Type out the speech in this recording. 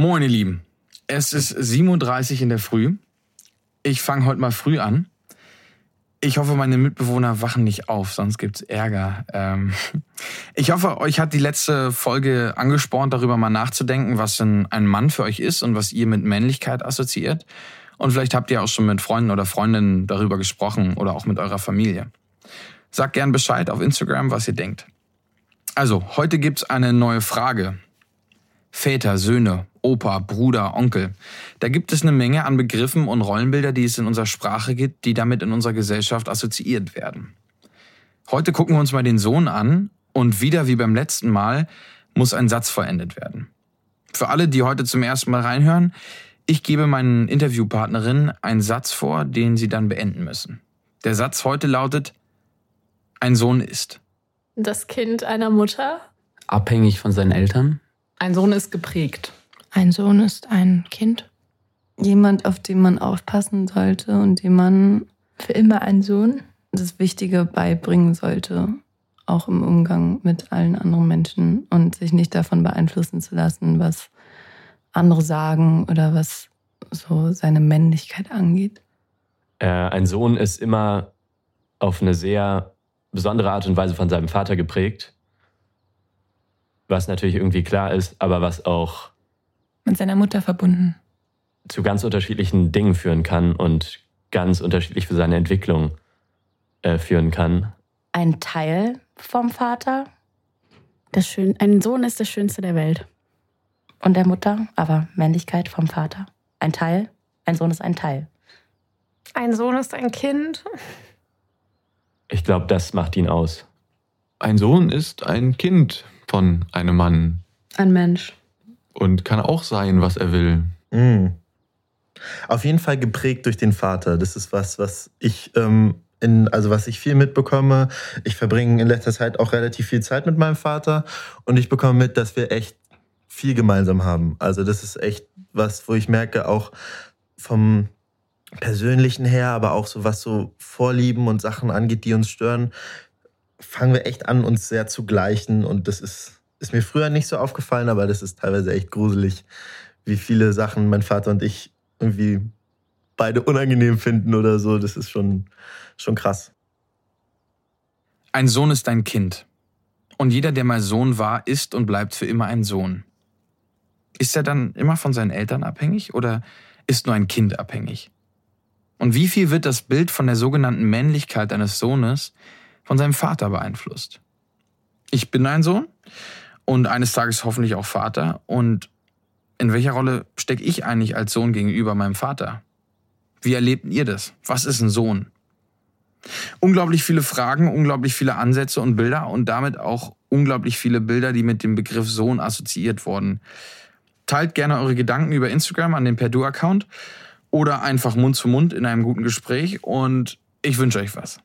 Moin, ihr Lieben. Es ist 7.30 Uhr in der Früh. Ich fange heute mal früh an. Ich hoffe, meine Mitbewohner wachen nicht auf, sonst gibt's Ärger. Ähm ich hoffe, euch hat die letzte Folge angespornt, darüber mal nachzudenken, was denn ein Mann für euch ist und was ihr mit Männlichkeit assoziiert. Und vielleicht habt ihr auch schon mit Freunden oder Freundinnen darüber gesprochen oder auch mit eurer Familie. Sagt gern Bescheid auf Instagram, was ihr denkt. Also, heute gibt's eine neue Frage. Väter, Söhne, Opa, Bruder, Onkel. Da gibt es eine Menge an Begriffen und Rollenbilder, die es in unserer Sprache gibt, die damit in unserer Gesellschaft assoziiert werden. Heute gucken wir uns mal den Sohn an und wieder wie beim letzten Mal muss ein Satz vollendet werden. Für alle, die heute zum ersten Mal reinhören, ich gebe meinen Interviewpartnerinnen einen Satz vor, den sie dann beenden müssen. Der Satz heute lautet, ein Sohn ist. Das Kind einer Mutter. Abhängig von seinen Eltern. Ein Sohn ist geprägt. Ein Sohn ist ein Kind. Jemand, auf den man aufpassen sollte und dem man für immer ein Sohn das Wichtige beibringen sollte, auch im Umgang mit allen anderen Menschen und sich nicht davon beeinflussen zu lassen, was andere sagen oder was so seine Männlichkeit angeht. Äh, ein Sohn ist immer auf eine sehr besondere Art und Weise von seinem Vater geprägt was natürlich irgendwie klar ist, aber was auch mit seiner Mutter verbunden zu ganz unterschiedlichen Dingen führen kann und ganz unterschiedlich für seine Entwicklung äh, führen kann. Ein Teil vom Vater. Das Schön ein Sohn ist das Schönste der Welt. Und der Mutter, aber Männlichkeit vom Vater. Ein Teil, ein Sohn ist ein Teil. Ein Sohn ist ein Kind. Ich glaube, das macht ihn aus. Ein Sohn ist ein Kind von einem Mann. Ein Mensch. Und kann auch sein, was er will. Mhm. Auf jeden Fall geprägt durch den Vater. Das ist was, was ich ähm, in, also was ich viel mitbekomme. Ich verbringe in letzter Zeit auch relativ viel Zeit mit meinem Vater und ich bekomme mit, dass wir echt viel gemeinsam haben. Also das ist echt was, wo ich merke, auch vom persönlichen her, aber auch so was so Vorlieben und Sachen angeht, die uns stören, fangen wir echt an, uns sehr zu gleichen. Und das ist, ist mir früher nicht so aufgefallen, aber das ist teilweise echt gruselig, wie viele Sachen mein Vater und ich irgendwie beide unangenehm finden oder so. Das ist schon, schon krass. Ein Sohn ist ein Kind. Und jeder, der mal Sohn war, ist und bleibt für immer ein Sohn. Ist er dann immer von seinen Eltern abhängig oder ist nur ein Kind abhängig? Und wie viel wird das Bild von der sogenannten Männlichkeit eines Sohnes von seinem Vater beeinflusst. Ich bin ein Sohn und eines Tages hoffentlich auch Vater. Und in welcher Rolle stecke ich eigentlich als Sohn gegenüber meinem Vater? Wie erlebt ihr das? Was ist ein Sohn? Unglaublich viele Fragen, unglaublich viele Ansätze und Bilder und damit auch unglaublich viele Bilder, die mit dem Begriff Sohn assoziiert wurden. Teilt gerne eure Gedanken über Instagram an den Perdu-Account oder einfach Mund zu Mund in einem guten Gespräch und ich wünsche euch was.